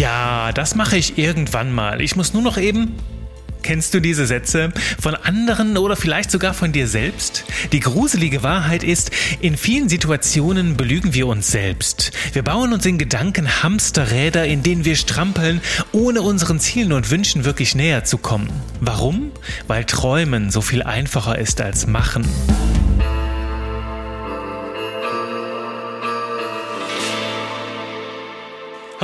Ja, das mache ich irgendwann mal. Ich muss nur noch eben Kennst du diese Sätze von anderen oder vielleicht sogar von dir selbst? Die gruselige Wahrheit ist, in vielen Situationen belügen wir uns selbst. Wir bauen uns in Gedanken Hamsterräder, in denen wir strampeln, ohne unseren Zielen und Wünschen wirklich näher zu kommen. Warum? Weil Träumen so viel einfacher ist als Machen.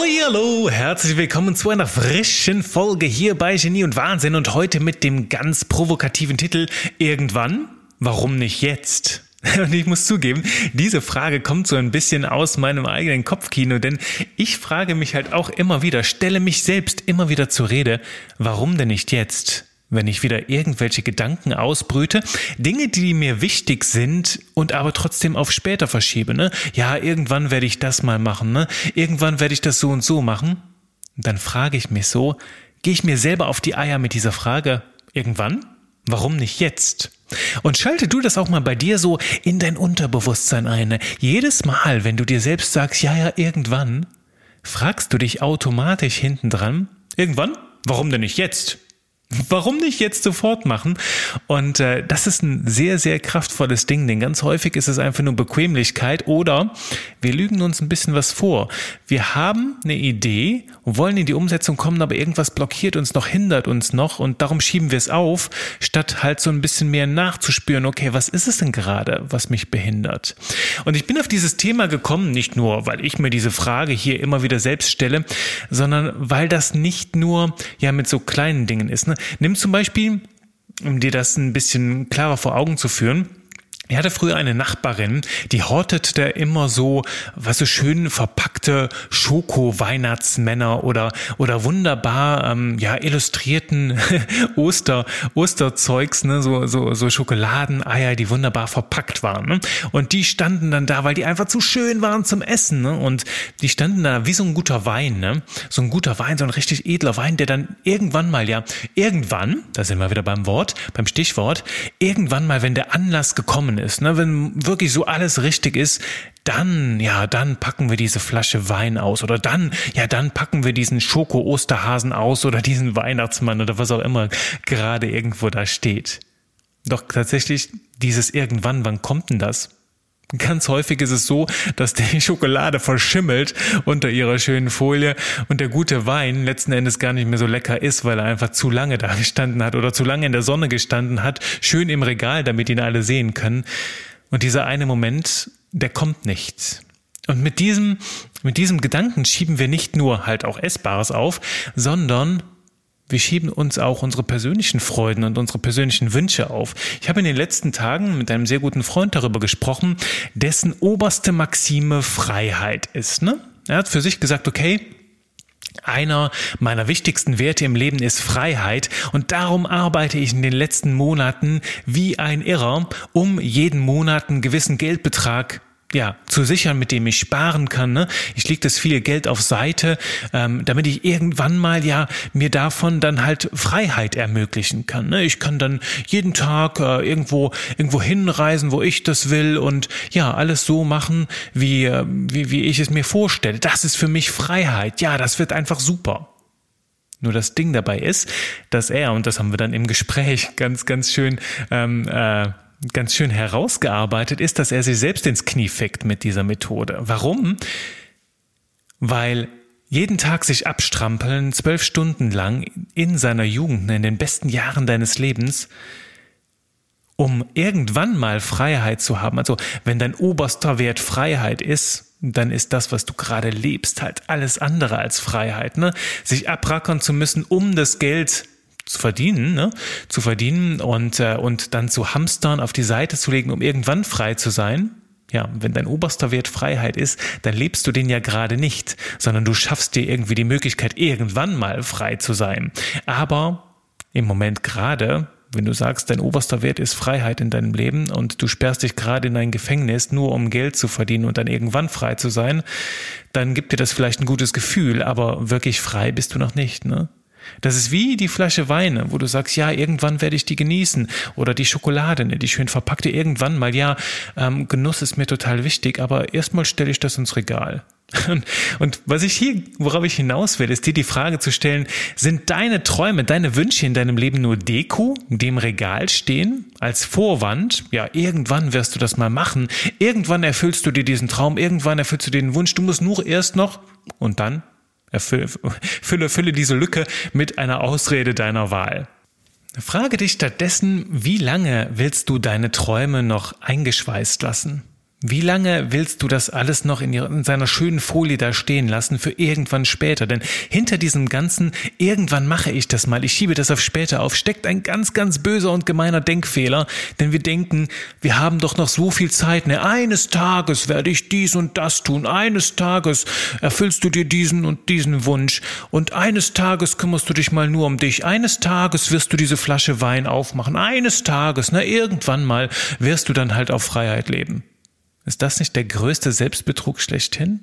Hallo, herzlich willkommen zu einer frischen Folge hier bei Genie und Wahnsinn und heute mit dem ganz provokativen Titel Irgendwann? Warum nicht jetzt? Und ich muss zugeben, diese Frage kommt so ein bisschen aus meinem eigenen Kopfkino, denn ich frage mich halt auch immer wieder, stelle mich selbst immer wieder zur Rede, warum denn nicht jetzt? Wenn ich wieder irgendwelche Gedanken ausbrüte, Dinge, die mir wichtig sind und aber trotzdem auf später verschiebe, ne? Ja, irgendwann werde ich das mal machen, ne? Irgendwann werde ich das so und so machen. dann frage ich mich so, gehe ich mir selber auf die Eier mit dieser Frage, irgendwann? Warum nicht jetzt? Und schalte du das auch mal bei dir so in dein Unterbewusstsein ein. Ne? Jedes Mal, wenn du dir selbst sagst, ja, ja, irgendwann, fragst du dich automatisch hinten dran, irgendwann? Warum denn nicht jetzt? Warum nicht jetzt sofort machen? Und äh, das ist ein sehr, sehr kraftvolles Ding, denn ganz häufig ist es einfach nur Bequemlichkeit oder wir lügen uns ein bisschen was vor. Wir haben eine Idee und wollen in die Umsetzung kommen, aber irgendwas blockiert uns noch, hindert uns noch und darum schieben wir es auf, statt halt so ein bisschen mehr nachzuspüren, okay, was ist es denn gerade, was mich behindert? Und ich bin auf dieses Thema gekommen, nicht nur, weil ich mir diese Frage hier immer wieder selbst stelle, sondern weil das nicht nur ja mit so kleinen Dingen ist. Ne? Nimm zum Beispiel, um dir das ein bisschen klarer vor Augen zu führen, er hatte früher eine Nachbarin, die hortete immer so, was so schön verpackte Schoko-Weihnachtsmänner oder, oder wunderbar, ähm, ja, illustrierten Oster, Osterzeugs, ne, so, so, so Schokoladeneier, die wunderbar verpackt waren, ne? Und die standen dann da, weil die einfach zu schön waren zum Essen, ne? Und die standen da wie so ein guter Wein, ne? So ein guter Wein, so ein richtig edler Wein, der dann irgendwann mal, ja, irgendwann, da sind wir wieder beim Wort, beim Stichwort, irgendwann mal, wenn der Anlass gekommen ist, ne, wenn wirklich so alles richtig ist, dann, ja, dann packen wir diese Flasche Wein aus oder dann, ja, dann packen wir diesen Schoko-Osterhasen aus oder diesen Weihnachtsmann oder was auch immer gerade irgendwo da steht. Doch tatsächlich, dieses irgendwann, wann kommt denn das? Ganz häufig ist es so, dass die Schokolade verschimmelt unter ihrer schönen Folie und der gute Wein letzten Endes gar nicht mehr so lecker ist, weil er einfach zu lange da gestanden hat oder zu lange in der Sonne gestanden hat, schön im Regal, damit ihn alle sehen können. Und dieser eine Moment, der kommt nicht. Und mit diesem, mit diesem Gedanken schieben wir nicht nur halt auch Essbares auf, sondern wir schieben uns auch unsere persönlichen Freuden und unsere persönlichen Wünsche auf. Ich habe in den letzten Tagen mit einem sehr guten Freund darüber gesprochen, dessen oberste Maxime Freiheit ist. Ne? Er hat für sich gesagt, okay, einer meiner wichtigsten Werte im Leben ist Freiheit und darum arbeite ich in den letzten Monaten wie ein Irrer, um jeden Monat einen gewissen Geldbetrag ja, zu sichern, mit dem ich sparen kann. Ne? Ich lege das viele Geld auf Seite, ähm, damit ich irgendwann mal ja mir davon dann halt Freiheit ermöglichen kann. Ne? Ich kann dann jeden Tag äh, irgendwo irgendwo hinreisen, wo ich das will und ja alles so machen, wie äh, wie wie ich es mir vorstelle. Das ist für mich Freiheit. Ja, das wird einfach super. Nur das Ding dabei ist, dass er und das haben wir dann im Gespräch ganz ganz schön ähm, äh, ganz schön herausgearbeitet, ist, dass er sich selbst ins Knie fickt mit dieser Methode. Warum? Weil jeden Tag sich abstrampeln, zwölf Stunden lang in seiner Jugend, in den besten Jahren deines Lebens, um irgendwann mal Freiheit zu haben. Also wenn dein oberster Wert Freiheit ist, dann ist das, was du gerade lebst, halt alles andere als Freiheit. Ne? Sich abrackern zu müssen, um das Geld zu verdienen, ne? zu verdienen und, äh, und dann zu hamstern, auf die Seite zu legen, um irgendwann frei zu sein. Ja, wenn dein oberster Wert Freiheit ist, dann lebst du den ja gerade nicht, sondern du schaffst dir irgendwie die Möglichkeit, irgendwann mal frei zu sein. Aber im Moment gerade, wenn du sagst, dein oberster Wert ist Freiheit in deinem Leben und du sperrst dich gerade in ein Gefängnis, nur um Geld zu verdienen und dann irgendwann frei zu sein, dann gibt dir das vielleicht ein gutes Gefühl, aber wirklich frei bist du noch nicht, ne? Das ist wie die Flasche Weine, wo du sagst, ja, irgendwann werde ich die genießen. Oder die Schokolade, ne, die schön verpackte, irgendwann mal, ja, ähm, Genuss ist mir total wichtig, aber erstmal stelle ich das ins Regal. Und, und was ich hier, worauf ich hinaus will, ist dir die Frage zu stellen, sind deine Träume, deine Wünsche in deinem Leben nur Deko, die im Regal stehen, als Vorwand? Ja, irgendwann wirst du das mal machen. Irgendwann erfüllst du dir diesen Traum, irgendwann erfüllst du dir den Wunsch. Du musst nur erst noch und dann erfülle, fülle, fülle diese Lücke mit einer Ausrede deiner Wahl. Frage dich stattdessen, wie lange willst du deine Träume noch eingeschweißt lassen? Wie lange willst du das alles noch in, in, seiner schönen Folie da stehen lassen für irgendwann später? Denn hinter diesem ganzen irgendwann mache ich das mal, ich schiebe das auf später auf, steckt ein ganz, ganz böser und gemeiner Denkfehler. Denn wir denken, wir haben doch noch so viel Zeit. Ne? Eines Tages werde ich dies und das tun. Eines Tages erfüllst du dir diesen und diesen Wunsch. Und eines Tages kümmerst du dich mal nur um dich. Eines Tages wirst du diese Flasche Wein aufmachen. Eines Tages, na, irgendwann mal wirst du dann halt auf Freiheit leben. Ist das nicht der größte Selbstbetrug schlechthin?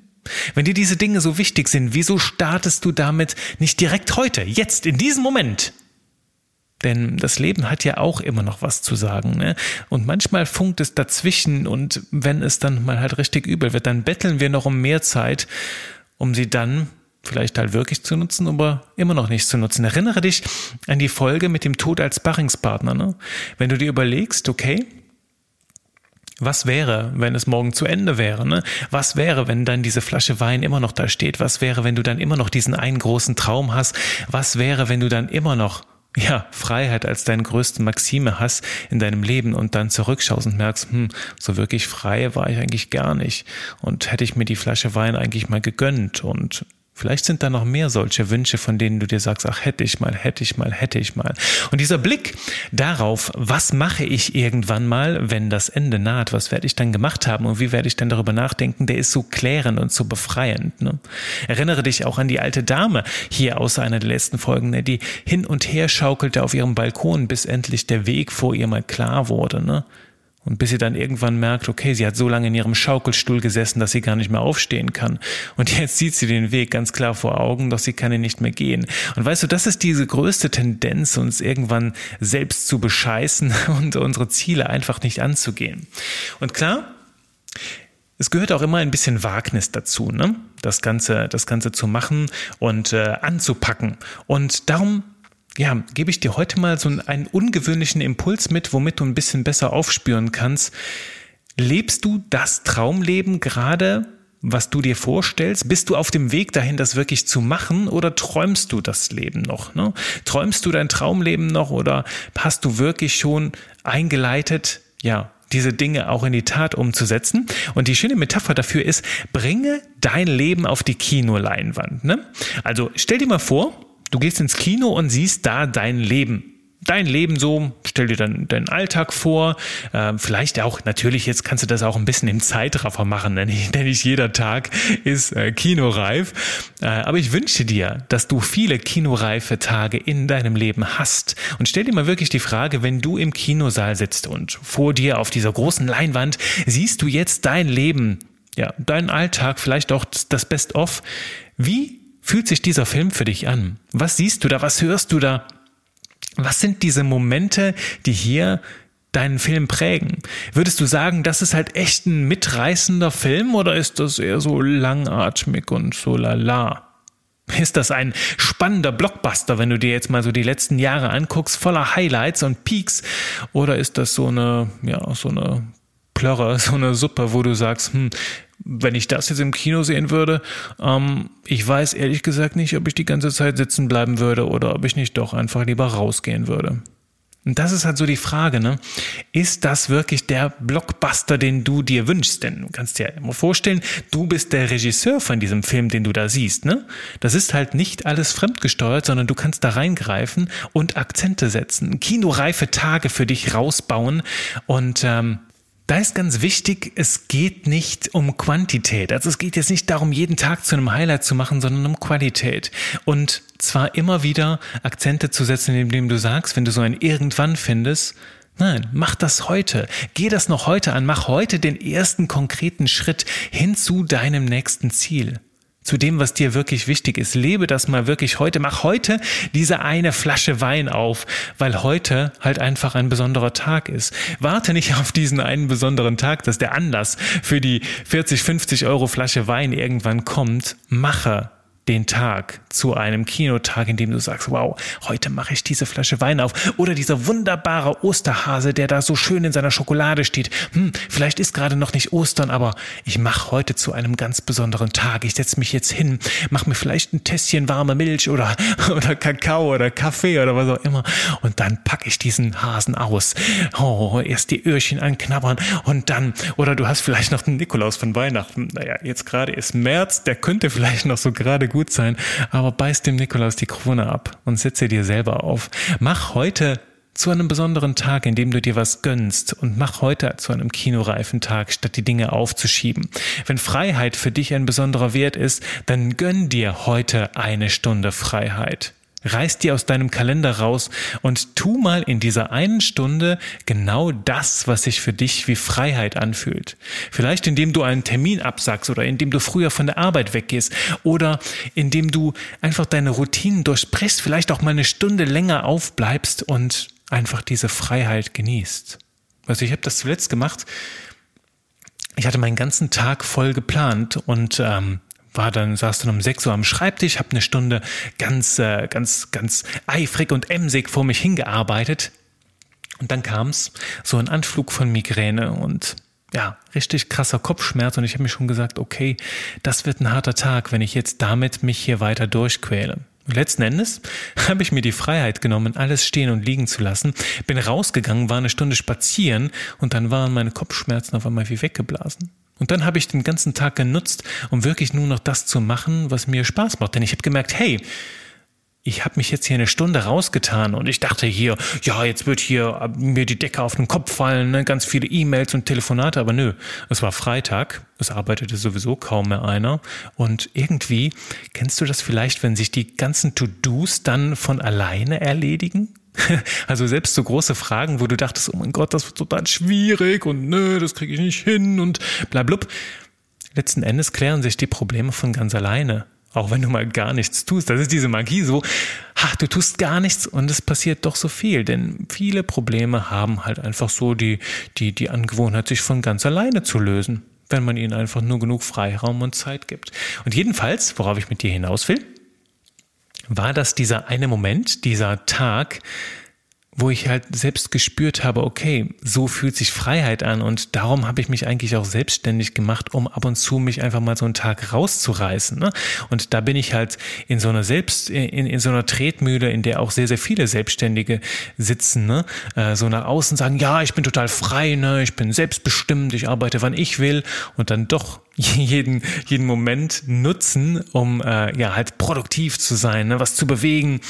Wenn dir diese Dinge so wichtig sind, wieso startest du damit nicht direkt heute, jetzt, in diesem Moment? Denn das Leben hat ja auch immer noch was zu sagen. Ne? Und manchmal funkt es dazwischen und wenn es dann mal halt richtig übel wird, dann betteln wir noch um mehr Zeit, um sie dann vielleicht halt wirklich zu nutzen, aber immer noch nicht zu nutzen. Erinnere dich an die Folge mit dem Tod als Barringspartner. Ne? Wenn du dir überlegst, okay, was wäre, wenn es morgen zu Ende wäre? Ne? Was wäre, wenn dann diese Flasche Wein immer noch da steht? Was wäre, wenn du dann immer noch diesen einen großen Traum hast? Was wäre, wenn du dann immer noch ja, Freiheit als deine größte Maxime hast in deinem Leben und dann zurückschaust und merkst, hm, so wirklich frei war ich eigentlich gar nicht. Und hätte ich mir die Flasche Wein eigentlich mal gegönnt und Vielleicht sind da noch mehr solche Wünsche, von denen du dir sagst, ach, hätte ich mal, hätte ich mal, hätte ich mal. Und dieser Blick darauf, was mache ich irgendwann mal, wenn das Ende naht, was werde ich dann gemacht haben und wie werde ich dann darüber nachdenken, der ist so klärend und so befreiend. Ne? Erinnere dich auch an die alte Dame hier aus einer der letzten Folgen, ne, die hin und her schaukelte auf ihrem Balkon, bis endlich der Weg vor ihr mal klar wurde. Ne? Und bis sie dann irgendwann merkt, okay, sie hat so lange in ihrem Schaukelstuhl gesessen, dass sie gar nicht mehr aufstehen kann. Und jetzt sieht sie den Weg ganz klar vor Augen, doch sie kann ihn nicht mehr gehen. Und weißt du, das ist diese größte Tendenz, uns irgendwann selbst zu bescheißen und unsere Ziele einfach nicht anzugehen. Und klar, es gehört auch immer ein bisschen Wagnis dazu, ne? das Ganze, das Ganze zu machen und äh, anzupacken. Und darum ja, gebe ich dir heute mal so einen ungewöhnlichen Impuls mit, womit du ein bisschen besser aufspüren kannst. Lebst du das Traumleben gerade, was du dir vorstellst? Bist du auf dem Weg dahin, das wirklich zu machen oder träumst du das Leben noch? Ne? Träumst du dein Traumleben noch oder hast du wirklich schon eingeleitet, ja, diese Dinge auch in die Tat umzusetzen. Und die schöne Metapher dafür ist, bringe dein Leben auf die Kinoleinwand. Ne? Also stell dir mal vor, Du gehst ins Kino und siehst da dein Leben. Dein Leben so, stell dir dann deinen Alltag vor. Äh, vielleicht auch, natürlich, jetzt kannst du das auch ein bisschen im Zeitraffer machen, denn nicht, denn nicht jeder Tag ist äh, kinoreif. Äh, aber ich wünsche dir, dass du viele kinoreife Tage in deinem Leben hast. Und stell dir mal wirklich die Frage, wenn du im Kinosaal sitzt und vor dir auf dieser großen Leinwand siehst du jetzt dein Leben, ja, deinen Alltag, vielleicht auch das Best-of. Wie fühlt sich dieser Film für dich an? Was siehst du da? Was hörst du da? Was sind diese Momente, die hier deinen Film prägen? Würdest du sagen, das ist halt echt ein mitreißender Film oder ist das eher so langatmig und so lala? Ist das ein spannender Blockbuster, wenn du dir jetzt mal so die letzten Jahre anguckst, voller Highlights und Peaks? Oder ist das so eine, ja, so eine Plörre, so eine Suppe, wo du sagst, hm, wenn ich das jetzt im Kino sehen würde, ähm, ich weiß ehrlich gesagt nicht, ob ich die ganze Zeit sitzen bleiben würde oder ob ich nicht doch einfach lieber rausgehen würde. Und das ist halt so die Frage, ne? Ist das wirklich der Blockbuster, den du dir wünschst? Denn du kannst dir ja immer vorstellen, du bist der Regisseur von diesem Film, den du da siehst, ne? Das ist halt nicht alles fremdgesteuert, sondern du kannst da reingreifen und Akzente setzen, kinoreife Tage für dich rausbauen und ähm, da ist ganz wichtig, es geht nicht um Quantität. Also es geht jetzt nicht darum, jeden Tag zu einem Highlight zu machen, sondern um Qualität. Und zwar immer wieder Akzente zu setzen, indem du sagst, wenn du so ein Irgendwann findest, Nein, mach das heute. Geh das noch heute an. Mach heute den ersten konkreten Schritt hin zu deinem nächsten Ziel. Zu dem, was dir wirklich wichtig ist. Lebe das mal wirklich heute. Mach heute diese eine Flasche Wein auf, weil heute halt einfach ein besonderer Tag ist. Warte nicht auf diesen einen besonderen Tag, dass der Anlass für die 40, 50 Euro Flasche Wein irgendwann kommt. Mache den Tag zu einem Kinotag, in dem du sagst, wow, heute mache ich diese Flasche Wein auf. Oder dieser wunderbare Osterhase, der da so schön in seiner Schokolade steht. Hm, vielleicht ist gerade noch nicht Ostern, aber ich mache heute zu einem ganz besonderen Tag. Ich setze mich jetzt hin, mache mir vielleicht ein Tässchen warme Milch oder, oder Kakao oder Kaffee oder was auch immer. Und dann packe ich diesen Hasen aus. Oh, erst die Öhrchen anknabbern und dann, oder du hast vielleicht noch den Nikolaus von Weihnachten. Naja, jetzt gerade ist März, der könnte vielleicht noch so gerade gut sein, aber beiß dem Nikolaus die Krone ab und setze dir selber auf. Mach heute zu einem besonderen Tag, in dem du dir was gönnst und mach heute zu einem kinoreifen Tag, statt die Dinge aufzuschieben. Wenn Freiheit für dich ein besonderer Wert ist, dann gönn dir heute eine Stunde Freiheit. Reiß dir aus deinem Kalender raus und tu mal in dieser einen Stunde genau das, was sich für dich wie Freiheit anfühlt. Vielleicht indem du einen Termin absagst oder indem du früher von der Arbeit weggehst oder indem du einfach deine Routinen durchbrichst, vielleicht auch mal eine Stunde länger aufbleibst und einfach diese Freiheit genießt. Also ich habe das zuletzt gemacht. Ich hatte meinen ganzen Tag voll geplant und ähm, war dann, saß dann um 6 Uhr am Schreibtisch, habe eine Stunde ganz, äh, ganz, ganz eifrig und emsig vor mich hingearbeitet. Und dann kam's so ein Anflug von Migräne und ja, richtig krasser Kopfschmerz und ich habe mir schon gesagt, okay, das wird ein harter Tag, wenn ich jetzt damit mich hier weiter durchquäle. Letzten Endes habe ich mir die Freiheit genommen, alles stehen und liegen zu lassen, bin rausgegangen, war eine Stunde spazieren und dann waren meine Kopfschmerzen auf einmal wie weggeblasen. Und dann habe ich den ganzen Tag genutzt, um wirklich nur noch das zu machen, was mir Spaß macht. Denn ich habe gemerkt, hey, ich habe mich jetzt hier eine Stunde rausgetan und ich dachte hier, ja, jetzt wird hier mir die Decke auf den Kopf fallen, ne? ganz viele E-Mails und Telefonate, aber nö, es war Freitag, es arbeitete sowieso kaum mehr einer und irgendwie, kennst du das vielleicht, wenn sich die ganzen To-Dos dann von alleine erledigen? Also selbst so große Fragen, wo du dachtest, oh mein Gott, das wird total schwierig und nö, das kriege ich nicht hin und bla blub. Letzten Endes klären sich die Probleme von ganz alleine. Auch wenn du mal gar nichts tust. Das ist diese Magie so, ach, du tust gar nichts und es passiert doch so viel. Denn viele Probleme haben halt einfach so die, die, die Angewohnheit, sich von ganz alleine zu lösen. Wenn man ihnen einfach nur genug Freiraum und Zeit gibt. Und jedenfalls, worauf ich mit dir hinaus will, war das dieser eine Moment, dieser Tag, wo ich halt selbst gespürt habe, okay, so fühlt sich Freiheit an und darum habe ich mich eigentlich auch selbstständig gemacht, um ab und zu mich einfach mal so einen Tag rauszureißen. Ne? Und da bin ich halt in so einer Selbst, in, in so einer Tretmühle, in der auch sehr, sehr viele Selbstständige sitzen, ne? Äh, so nach außen sagen, ja, ich bin total frei, ne? ich bin selbstbestimmt, ich arbeite, wann ich will und dann doch jeden, jeden Moment nutzen, um äh, ja halt produktiv zu sein, ne? was zu bewegen,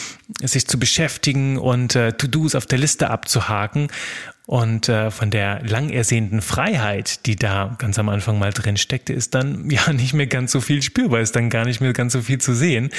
sich zu beschäftigen und äh, To-Dos auf der Liste abzuhaken. Und äh, von der lang ersehnten Freiheit, die da ganz am Anfang mal drin steckte, ist dann ja nicht mehr ganz so viel spürbar, ist dann gar nicht mehr ganz so viel zu sehen.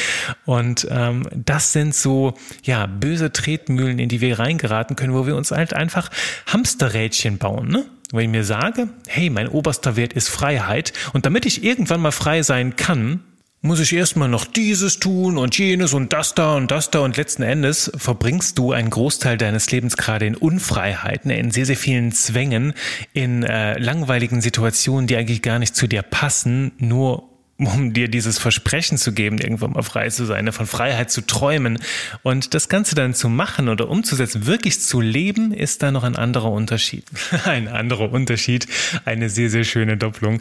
Und ähm, das sind so ja böse Tretmühlen, in die wir reingeraten können, wo wir uns halt einfach Hamsterrädchen bauen. Ne? Wenn ich mir sage, hey, mein oberster Wert ist Freiheit und damit ich irgendwann mal frei sein kann, muss ich erstmal noch dieses tun und jenes und das da und das da und letzten Endes verbringst du einen Großteil deines Lebens gerade in Unfreiheiten, in sehr, sehr vielen Zwängen, in äh, langweiligen Situationen, die eigentlich gar nicht zu dir passen, nur um dir dieses Versprechen zu geben, irgendwann mal frei zu sein, von Freiheit zu träumen. Und das Ganze dann zu machen oder umzusetzen, wirklich zu leben, ist da noch ein anderer Unterschied. ein anderer Unterschied, eine sehr, sehr schöne Doppelung.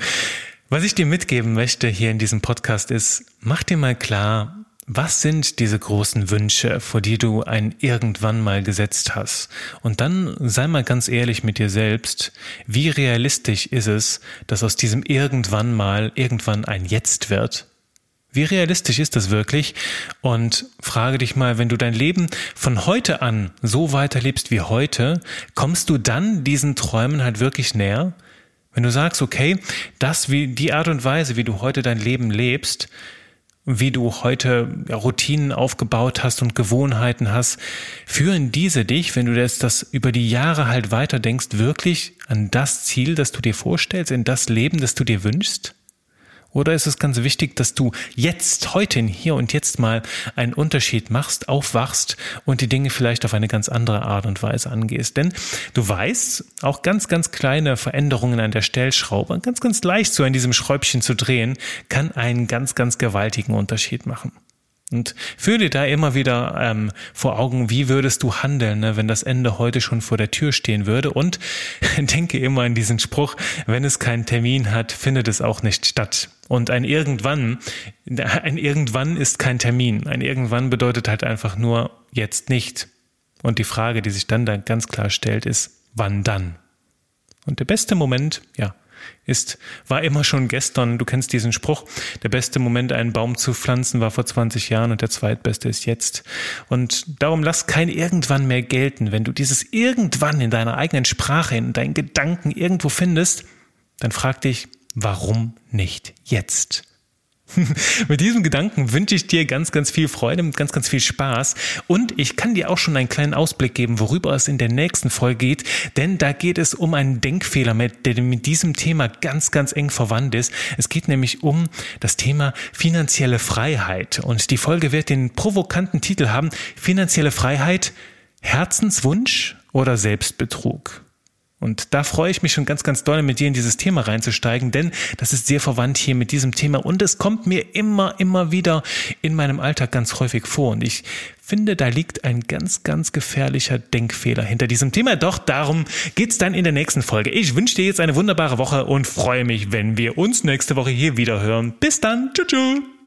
Was ich dir mitgeben möchte hier in diesem Podcast ist, mach dir mal klar, was sind diese großen Wünsche, vor die du ein irgendwann mal gesetzt hast? Und dann sei mal ganz ehrlich mit dir selbst, wie realistisch ist es, dass aus diesem irgendwann mal irgendwann ein Jetzt wird? Wie realistisch ist das wirklich? Und frage dich mal, wenn du dein Leben von heute an so weiterlebst wie heute, kommst du dann diesen Träumen halt wirklich näher? Wenn du sagst, okay, das wie die Art und Weise, wie du heute dein Leben lebst, wie du heute Routinen aufgebaut hast und Gewohnheiten hast, führen diese dich, wenn du das, das über die Jahre halt weiter denkst, wirklich an das Ziel, das du dir vorstellst, in das Leben, das du dir wünschst? Oder ist es ganz wichtig, dass du jetzt, heute, hier und jetzt mal einen Unterschied machst, aufwachst und die Dinge vielleicht auf eine ganz andere Art und Weise angehst? Denn du weißt, auch ganz, ganz kleine Veränderungen an der Stellschraube, ganz, ganz leicht so an diesem Schräubchen zu drehen, kann einen ganz, ganz gewaltigen Unterschied machen. Und führe dir da immer wieder ähm, vor Augen, wie würdest du handeln, ne, wenn das Ende heute schon vor der Tür stehen würde. Und denke immer an diesen Spruch, wenn es keinen Termin hat, findet es auch nicht statt. Und ein Irgendwann, ein Irgendwann ist kein Termin. Ein Irgendwann bedeutet halt einfach nur jetzt nicht. Und die Frage, die sich dann da ganz klar stellt, ist, wann dann? Und der beste Moment, ja, ist, war immer schon gestern. Du kennst diesen Spruch. Der beste Moment, einen Baum zu pflanzen, war vor 20 Jahren und der zweitbeste ist jetzt. Und darum lass kein irgendwann mehr gelten. Wenn du dieses irgendwann in deiner eigenen Sprache, in deinen Gedanken irgendwo findest, dann frag dich, warum nicht jetzt? Mit diesem Gedanken wünsche ich dir ganz, ganz viel Freude und ganz, ganz viel Spaß. Und ich kann dir auch schon einen kleinen Ausblick geben, worüber es in der nächsten Folge geht. Denn da geht es um einen Denkfehler, der mit diesem Thema ganz, ganz eng verwandt ist. Es geht nämlich um das Thema finanzielle Freiheit. Und die Folge wird den provokanten Titel haben, finanzielle Freiheit, Herzenswunsch oder Selbstbetrug. Und da freue ich mich schon ganz, ganz doll, mit dir in dieses Thema reinzusteigen, denn das ist sehr verwandt hier mit diesem Thema und es kommt mir immer, immer wieder in meinem Alltag ganz häufig vor. Und ich finde, da liegt ein ganz, ganz gefährlicher Denkfehler hinter diesem Thema. Doch darum geht's dann in der nächsten Folge. Ich wünsche dir jetzt eine wunderbare Woche und freue mich, wenn wir uns nächste Woche hier wieder hören. Bis dann. Tschüss. tschüss.